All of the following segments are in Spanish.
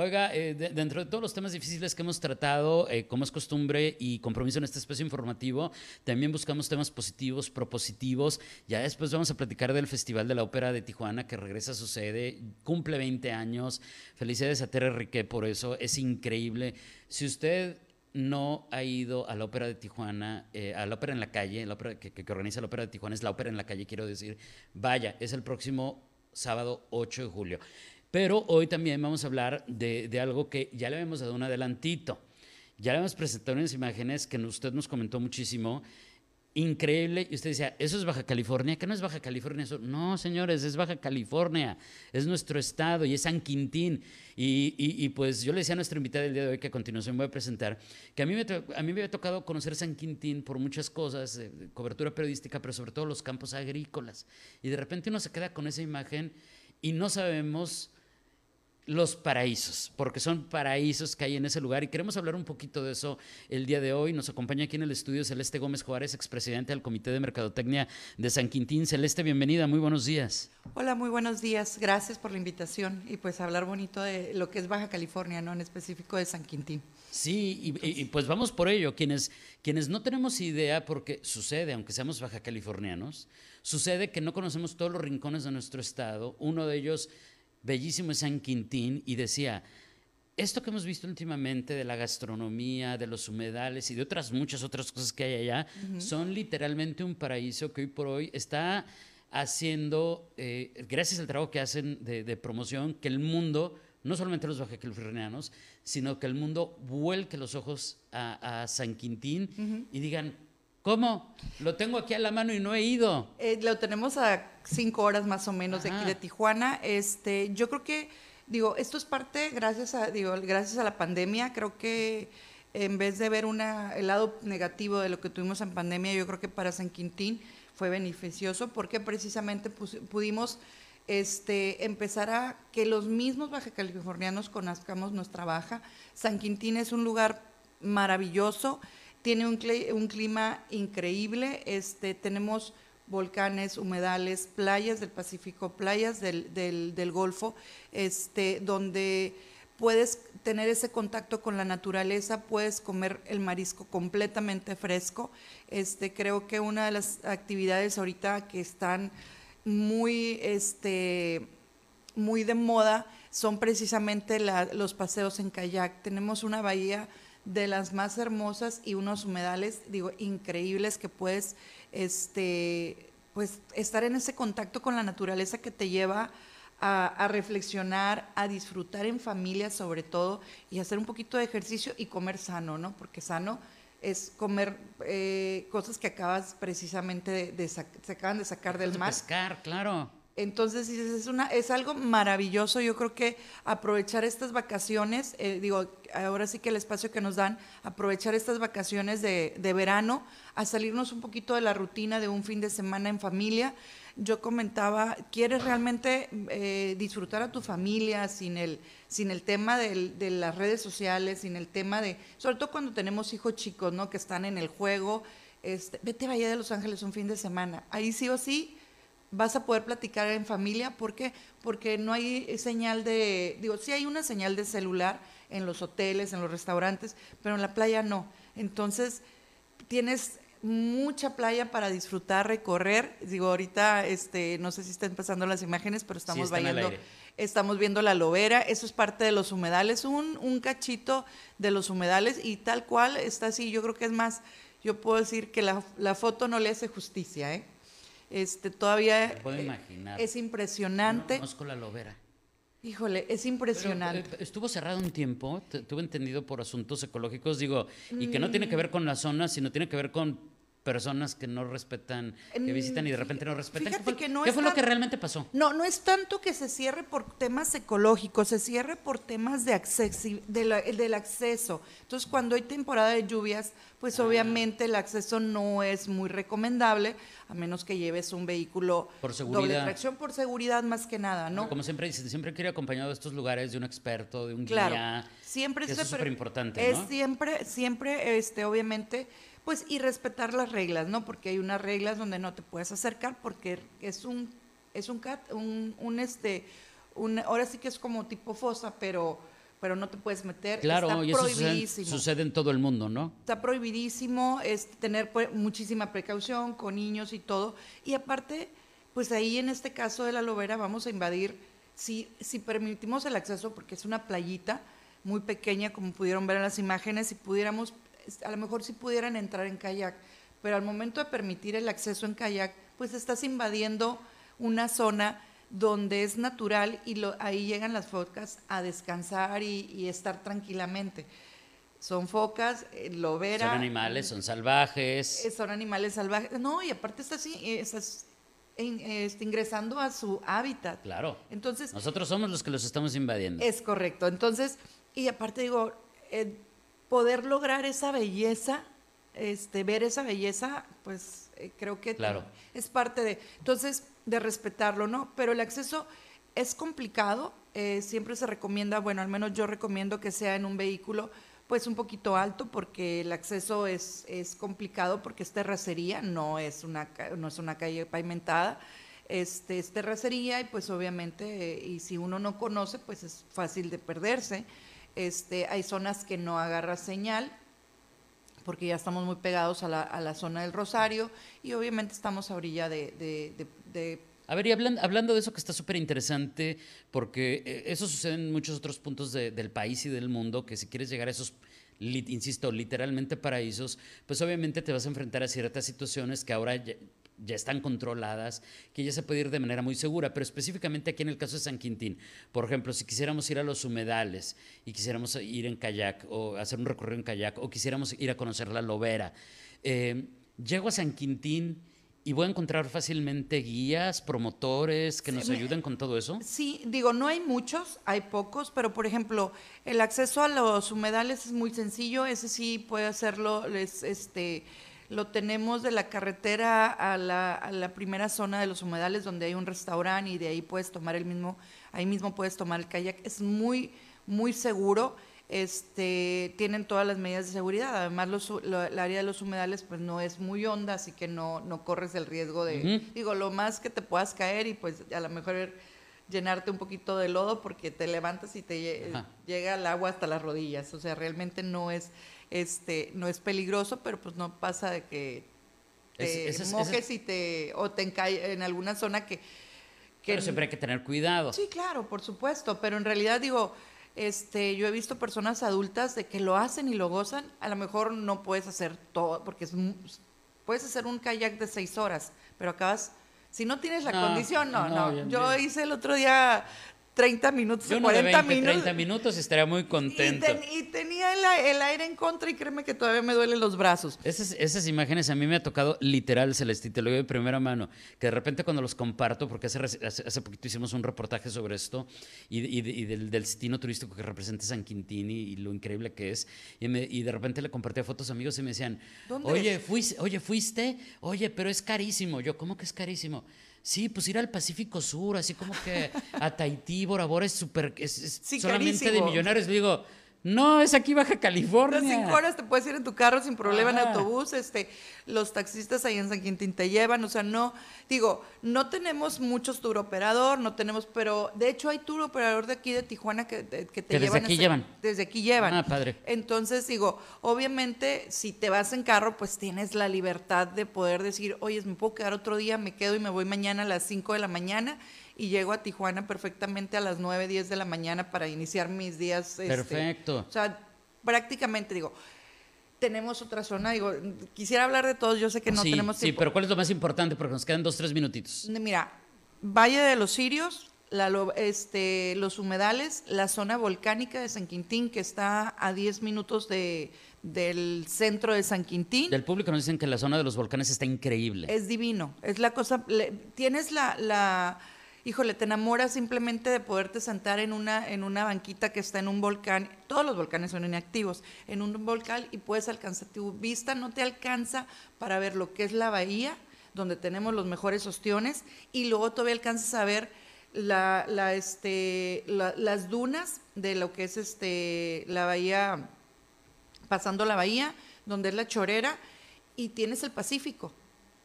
Oiga, eh, de- dentro de todos los temas difíciles que hemos tratado, eh, como es costumbre y compromiso en este espacio informativo, también buscamos temas positivos, propositivos. Ya después vamos a platicar del Festival de la Ópera de Tijuana que regresa a su sede, cumple 20 años. Felicidades a Tere Riquet por eso, es increíble. Si usted no ha ido a la Ópera de Tijuana, eh, a la Ópera en la calle, la ópera que, que organiza la Ópera de Tijuana es la Ópera en la calle, quiero decir, vaya, es el próximo sábado 8 de julio. Pero hoy también vamos a hablar de, de algo que ya le habíamos dado un adelantito. Ya le hemos presentado unas imágenes que usted nos comentó muchísimo. Increíble. Y usted decía, ¿eso es Baja California? ¿Qué no es Baja California? Eso? No, señores, es Baja California. Es nuestro estado y es San Quintín. Y, y- y, pues yo le decía a nuestra invitada del día de hoy, que a continuación voy a presentar, que a mí me, a mí me había tocado conocer San Quintín por muchas cosas, eh, cobertura periodística, pero sobre todo los campos agrícolas. Y de repente uno se queda con esa imagen y no sabemos los paraísos, porque son paraísos que hay en ese lugar y queremos hablar un poquito de eso el día de hoy. Nos acompaña aquí en el estudio Celeste Gómez Juárez, expresidente del Comité de Mercadotecnia de San Quintín. Celeste, bienvenida, muy buenos días. Hola, muy buenos días. Gracias por la invitación y pues hablar bonito de lo que es Baja California, ¿no? En específico de San Quintín. Sí, y, y- y pues vamos por ello. Quienes, quienes no tenemos idea, porque sucede, aunque seamos baja californianos, sucede que no conocemos todos los rincones de nuestro estado. Uno de ellos, bellísimo, es San Quintín, y decía, esto que hemos visto últimamente de la gastronomía, de los humedales y de otras muchas otras cosas que hay allá, son literalmente un paraíso que hoy por hoy está haciendo, eh, gracias al trabajo que hacen de, de promoción, que el mundo, no solamente los baja californianos, sino que el mundo vuelque los ojos a, a San Quintín y digan, ¿cómo? Lo tengo aquí a la mano y no he ido. Eh, lo tenemos a cinco horas más o menos de aquí de Tijuana. Este, yo creo que, digo, esto es parte, gracias a, digo, gracias a la pandemia, creo que en vez de ver una, el lado negativo de lo que tuvimos en pandemia, yo creo que para San Quintín fue beneficioso porque precisamente pus- pudimos este, empezar a que los mismos baja californianos conozcamos nuestra baja. San Quintín es un lugar maravilloso, tiene un, cli- un clima increíble, este, tenemos volcanes, humedales, playas del Pacífico, playas del, del- Golfo, este, donde puedes tener ese contacto con la naturaleza, puedes comer el marisco completamente fresco. Este, creo que una de las actividades ahorita que están muy, este, muy de moda son precisamente los paseos en kayak. Tenemos una bahía de las más hermosas y unos humedales, digo, increíbles que puedes, este, pues, estar en ese contacto con la naturaleza que te lleva a, a reflexionar, a disfrutar en familia sobre todo y hacer un poquito de ejercicio y comer sano, ¿no? Porque sano es comer eh, cosas que acabas precisamente de, de se acaban de sacar del De mar. pescar, claro. Entonces, es, una, es algo maravilloso. Yo creo que aprovechar estas vacaciones, eh, digo, ahora sí que el espacio que nos dan, aprovechar estas vacaciones de, de verano, a salirnos un poquito de la rutina de un fin de semana en familia. Yo comentaba, ¿quieres realmente eh, disfrutar a tu familia sin el, sin el tema de las redes sociales, sin el tema de, sobre todo cuando tenemos hijos chicos, ¿no? Que están en el juego. Este, vete a Bahía de Los Ángeles un fin de semana. Ahí sí o sí vas a poder platicar en familia. ¿Por qué? Porque no hay señal de, digo, sí hay una señal de celular en los hoteles, en los restaurantes, pero en la playa no. Entonces, tienes mucha playa para disfrutar, recorrer. Digo, ahorita, este, no sé si están pasando las imágenes, pero estamos bailando. aire. Estamos viendo la lobera, eso es parte de los humedales, un, un cachito de los humedales y tal cual está así. Yo creo que es más, yo puedo decir que la, la foto no le hace justicia, ¿eh? Este, todavía Me puedo eh, imaginar. es No impresionante. conozco la lobera. Híjole, es Pero, impresionante. eh, estuvo cerrado un tiempo, tuve entendido por asuntos ecológicos, digo, y que Mm. no tiene que ver con la zona, sino tiene que ver con personas que no respetan, que En- visitan y de repente no respetan. fíjate ¿Qué fue, que no qué es fue lo que realmente pasó? No, no es tanto que se cierre por temas ecológicos, se cierre por temas de accesi- de la- del acceso. Entonces, cuando hay temporada de lluvias, Ah. pues obviamente el acceso no es muy recomendable, a menos que lleves un vehículo Por doble seguridad. tracción, por seguridad más que nada, ¿no? Como siempre dice, siempre quiere acompañado de estos lugares de un experto, de un Claro, guía. siempre es eso es súper- importante, Es siempre, siempre, este, obviamente, pues, y respetar las reglas, ¿no? Porque hay unas reglas donde no te puedes acercar porque es un, es un cat, un, un este, un, ahora sí que es como tipo fosa, pero, pero no te puedes meter. Claro, Está y eso sucede, prohibidísimo. sucede en todo el mundo, ¿no? Está prohibidísimo es tener pues, muchísima precaución con niños y todo. Y aparte, pues ahí en este caso de la lobera vamos a invadir, si, si permitimos el acceso, porque es una playita muy pequeña, como pudieron ver en las imágenes, si pudiéramos, a lo mejor si pudieran entrar en kayak, pero al momento de permitir el acceso en kayak, pues estás invadiendo una zona donde es natural y lo- ahí llegan las focas a descansar y, y estar tranquilamente. Son focas, eh, lobera. Son animales, son salvajes. eh, son animales salvajes. No, y aparte estás, eh, estás este, ingresando a su hábitat. Claro. Entonces, Nosotros somos los que los estamos invadiendo. es correcto. Entonces, y aparte digo, eh, poder lograr esa belleza, este, ver esa belleza, pues eh, creo que Claro. es parte de, entonces, de respetarlo, ¿no? Pero el acceso es complicado, eh, siempre se recomienda, bueno, al menos yo recomiendo que sea en un vehículo pues un poquito alto porque el acceso es, es complicado porque es terracería, no es una, no es una calle pavimentada, este, es terracería y pues obviamente, eh, y si uno no conoce, pues es fácil de perderse. Este, hay zonas que no agarra señal, porque ya estamos muy pegados a la, zona del Rosario y obviamente estamos a orilla de, de- de- A ver, y hablan- hablando de eso que está súper interesante, porque eh, eso sucede en muchos otros puntos de- del país y del mundo, que si quieres llegar a esos, insisto, literalmente paraísos, pues obviamente te vas a enfrentar a ciertas situaciones que ahora ya, están controladas, que ya se puede ir de manera muy segura, pero específicamente aquí en el caso de San Quintín, por ejemplo, si quisiéramos ir a los humedales y quisiéramos ir en kayak o hacer un recorrido en kayak o quisiéramos ir a conocer la lobera, eh, llego a San Quintín y voy a encontrar fácilmente guías, promotores que nos ayuden con todo eso. Sí, digo, no hay muchos, hay pocos, pero por ejemplo, el acceso a los humedales es muy sencillo, ese sí puede hacerlo, es, este, lo tenemos de la carretera a la, a la primera zona de los humedales donde hay un restaurante y de ahí puedes tomar el mismo, ahí mismo puedes tomar el kayak, es muy, muy seguro. Este, tienen todas las medidas de seguridad. Además, los, lo- el área de los humedales pues no es muy honda, así que no, no corres el riesgo de, digo, lo más que te puedas caer y pues a lo mejor llenarte un poquito de lodo porque te levantas y te Ajá. llega el agua hasta las rodillas. O sea, realmente no es, este, no es peligroso, pero pues no pasa de que te Es- ese es- mojes y te, o te encae en alguna zona que... que Pero siempre hay que tener cuidado. Sí, claro, por supuesto, pero en realidad digo, este, yo he visto personas adultas de que lo hacen y lo gozan, a lo mejor no puedes hacer todo, porque es, mu- puedes hacer un kayak de seis horas, pero acabas, si no tienes la No, condición, no, no, yo- hice el otro día 30 minutos, Yo o uno de 40 20, minutos. 30 minutos y estaría muy Y, contento. ten- y tenía el, el aire en contra y créeme que todavía me duelen los brazos. Esas, esas imágenes a mí me ha tocado literal, Celeste, te lo digo de primera mano, que de repente cuando los comparto, porque hace, hace, hace poquito hicimos un reportaje sobre esto y, y y del, del destino turístico que representa San Quintín y, y lo increíble que es, y, me- y de repente le compartí a fotos a amigos y me decían, ¿Dónde oye, fuiste, oye, fuiste, oye, pero es carísimo. Yo, ¿cómo que es carísimo? Sí, pues ir al Pacífico Sur, así como que a Tahití, Bora Bora es súper, es, es Sí, solamente de millonarios. Le digo, no, es aquí Baja California. Las cinco horas te puedes ir en tu carro sin problema en autobús, este, los taxistas ahí en San Quintín te llevan, o sea, no, digo, no tenemos muchos tour operador, no tenemos, pero de hecho hay tour operador de aquí de Tijuana que, de- que te Que desde llevan. aquí hasta- llevan. Desde aquí llevan. Ah, padre. Entonces, digo, obviamente, si te vas en carro, pues tienes la libertad de poder decir, oye, me puedo quedar otro día, me quedo y me voy mañana a las 5 de la mañana y llego a Tijuana perfectamente a las 9, 10 de la mañana para iniciar mis días. este, Perfecto. o sea, prácticamente digo, tenemos otra zona, digo, quisiera hablar de todos, yo sé que no sí, tenemos sí, tiempo. pero ¿cuál es lo más importante? Porque nos quedan dos, tres minutitos. Mira, Valle de los Sirios, la este, los humedales, la zona volcánica de San Quintín, que está a 10 minutos de, del centro de San Quintín. Del público nos dicen que la zona de los volcanes está increíble. Es divino, es la cosa, le- tienes la, la, híjole, te enamoras simplemente de poderte sentar en una, en una banquita que está en un volcán, todos los volcanes son inactivos, en un volcán y puedes alcanzar, tu vista no te alcanza para ver lo que es la bahía, donde tenemos los mejores ostiones, y luego todavía alcanzas a ver este, la- las dunas de lo que es este, la bahía pasando la bahía, donde es la chorera, y tienes el Pacífico.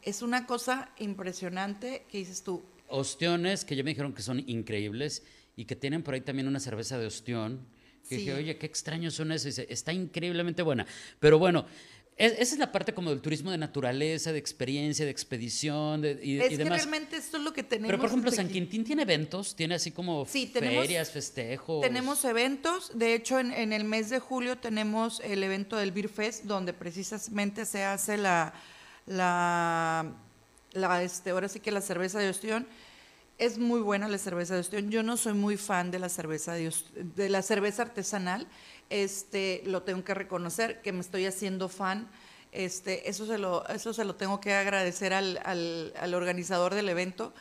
Es una cosa impresionante que dices tú. Ostiones que ya me dijeron que son increíbles y que tienen por ahí también una cerveza de ostión. Que Sí. dije, oye, qué extraños son esos. Y dice, está increíblemente buena. Pero bueno, es- esa es la parte como del turismo de naturaleza, de experiencia, de expedición de- y, es y que demás. realmente esto es lo que tenemos. Pero por ejemplo, San. Quintín tiene eventos, tiene así como Sí, tenemos- ferias, festejos. Tenemos eventos, de hecho en, en el mes de julio tenemos el evento del Beer Fest, donde precisamente se hace la, la, la, este, ahora sí que la cerveza de ostión. Es muy buena la cerveza de ostión. Yo no soy muy fan de la cerveza de, de la cerveza artesanal. Este, lo tengo que reconocer que me estoy haciendo fan. Este, eso se lo, eso se lo tengo que agradecer al, al, al organizador del evento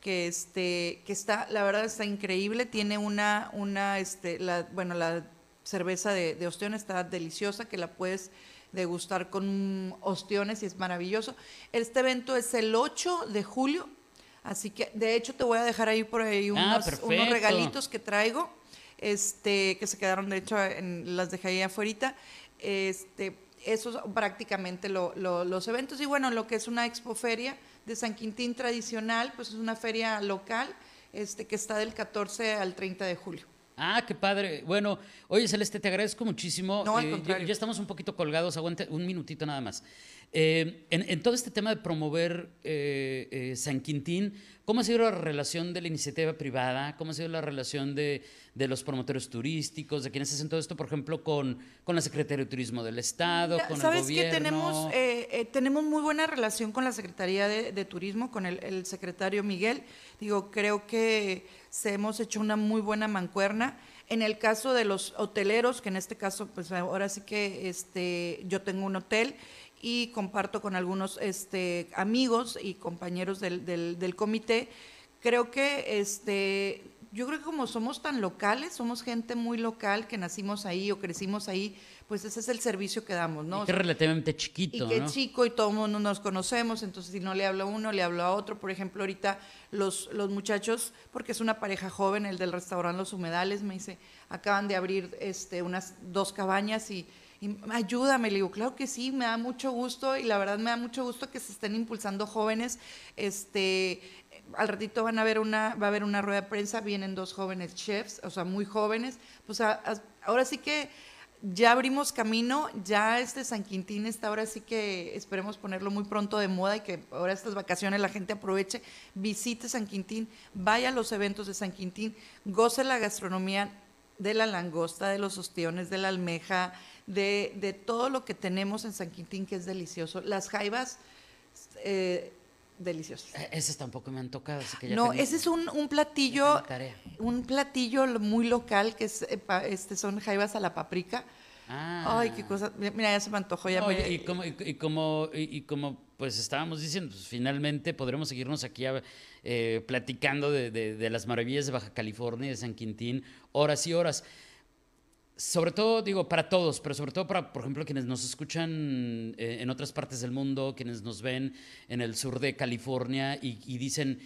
que este que está la verdad está increíble tiene una una este la bueno la cerveza de, de ostión está deliciosa que la puedes degustar con ostiones y es maravilloso. Este evento es el 8 de julio así que de hecho te voy a dejar ahí por ahí Ah, unos, regalitos que traigo este que se quedaron de hecho en, las dejé ahí afuera. Este esos son prácticamente lo- lo- los eventos. Y bueno lo que es una expoferia de San Quintín tradicional pues es una feria local este que está del 14 al 30 de julio Ah, qué padre. Bueno, oye, Celeste, te agradezco muchísimo. No, al Eh, ya- ya, estamos un poquito colgados, aguante un minutito nada más. Eh, en, en todo este tema de promover eh, eh, San Quintín, ¿cómo ha sido la relación de la iniciativa privada? ¿Cómo ha sido la relación de, de los promotores turísticos, de quienes hacen todo esto, por ejemplo, con, con la Secretaría de Turismo del Estado, Mira, con ¿Sabes el que gobierno? tenemos, eh, tenemos muy buena relación con la Secretaría de, de Turismo, con el, el secretario Miguel. Digo, creo que se hemos hecho una muy buena mancuerna. En el caso de los hoteleros, que en este caso, pues ahora sí que este, yo tengo un hotel y comparto con algunos este, amigos y compañeros del, del, del comité, creo que este, yo creo que como somos tan locales, somos gente muy local que nacimos ahí o crecimos ahí, pues ese es el servicio que damos, ¿no? Y que relativamente y chiquito, que ¿no? chico y todo el mundo nos conocemos, entonces si no le hablo a uno, le hablo a otro. Por ejemplo, ahorita los, los muchachos, porque es una pareja joven, el del restaurante Los Humedales, me dice, acaban de abrir este, unas dos cabañas y, y ayúdame. Le digo, claro que sí, me da mucho gusto y la verdad me da mucho gusto que se estén impulsando jóvenes. Este, al ratito van a ver una, va a haber una rueda de prensa, vienen dos jóvenes chefs, o sea, muy jóvenes. Pues a- ahora sí que ya abrimos camino, ya este San Quintín está ahora sí que esperemos ponerlo muy pronto de moda y que ahora estas vacaciones la gente aproveche, visite San Quintín, vaya a los eventos de San Quintín, goce la gastronomía de la langosta, de los ostiones, de la almeja, de, de todo lo que tenemos en San Quintín que es delicioso. Las jaivas, eh, deliciosas. Eh, Esas tampoco me han tocado, así que ya No, tengo- ese es un, un platillo un platillo lo- muy local que es, eh, pa- este, son jaivas a la paprika. Ah. Ay, qué cosa. Mira, ya se me antojó. Ya No, me- y, y como, y, y como, y, y como pues estábamos diciendo, pues, finalmente podremos seguirnos aquí a- eh, platicando de, de- de las maravillas de Baja California y de San Quintín, horas y horas. Sobre todo, digo, para todos, pero sobre todo para, por ejemplo, quienes nos escuchan eh, en otras partes del mundo, quienes nos ven en el sur de California y, y dicen,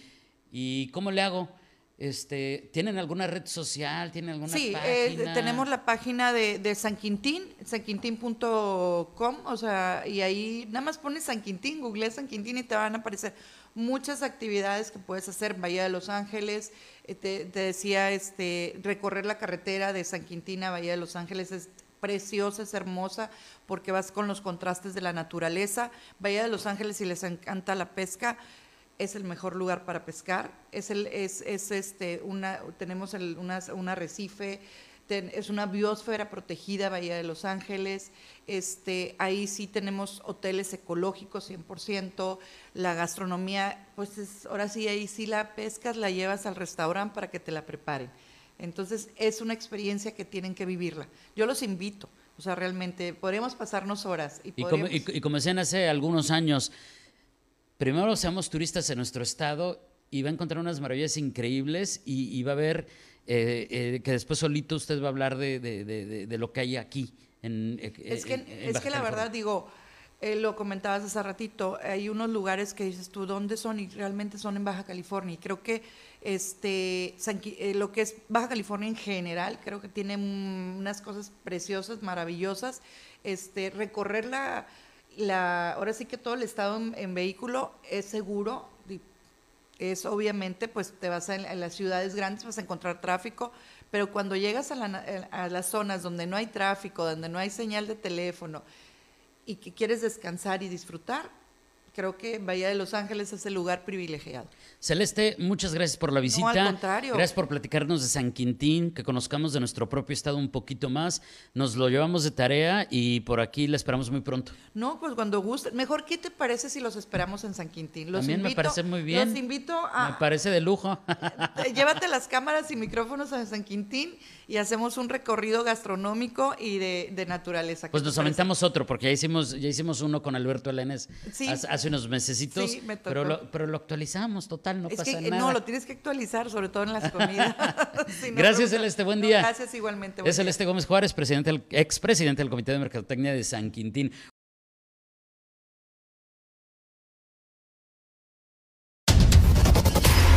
¿y cómo le hago? Este, ¿Tienen alguna red social? ¿Tienen alguna Sí, eh, página? tenemos la página de, de San Quintín, sanquintín.com, o sea, y ahí nada más pones San Quintín, google San Quintín y te van a aparecer muchas actividades que puedes hacer, Bahía de Los Ángeles, eh, te, te decía, este, recorrer la carretera de San Quintín a Bahía de Los Ángeles es preciosa, es hermosa, porque vas con los contrastes de la naturaleza. Bahía de Los Ángeles, si les encanta la pesca, es el mejor lugar para pescar. Es el, es, es este, una, tenemos el, una- un arrecife, es una biosfera protegida, Bahía de Los Ángeles. Este, ahí sí tenemos hoteles ecológicos 100%, la gastronomía, pues es, ahora sí, ahí sí la pescas, la llevas al restaurante para que te la preparen. Entonces es una experiencia que tienen que vivirla. Yo los invito, o sea, realmente podríamos pasarnos horas. Y, como, y como decían hace algunos años, primero seamos turistas en nuestro estado y va a encontrar unas maravillas increíbles y, va a ver eh, eh, que después solito usted va a hablar de, lo que hay aquí. En, eh, es que, es que la verdad digo, lo comentabas hace ratito, hay unos lugares que dices tú, ¿dónde son? Y realmente son en Baja California. Y creo que este, lo que es Baja California en general, creo que tiene unas cosas preciosas, maravillosas. Este, recorrer la, la, ahora sí que todo el estado en vehículo es seguro, es obviamente, pues te vas a, las ciudades grandes, vas a encontrar tráfico, pero cuando llegas a, a, las zonas donde no hay tráfico, donde no hay señal de teléfono y que quieres descansar y disfrutar, creo que Bahía de Los Ángeles es el lugar privilegiado. Celeste, muchas gracias por la visita. No, al contrario. Gracias por platicarnos de San Quintín, que conozcamos de nuestro propio estado un poquito más. Nos lo llevamos de tarea y por aquí la esperamos muy pronto. No, pues cuando guste. Mejor, ¿qué te parece si los esperamos en San Quintín? Los También me parece muy bien. Los invito a... Me parece de lujo. Llévate las cámaras y micrófonos a San Quintín y hacemos un recorrido gastronómico y de, naturaleza. Pues nos aventamos otro, porque ya hicimos, ya hicimos uno con Alberto Elenes hace, unos mesecitos. Sí, me Pero lo, pero lo actualizamos, total, no pasa nada. No, lo tienes que actualizar, sobre todo en las comidas. gracias, Celeste, buen día. gracias igualmente. es Celeste Gómez Juárez, presidente del, expresidente del Comité de Mercadotecnia de San Quintín.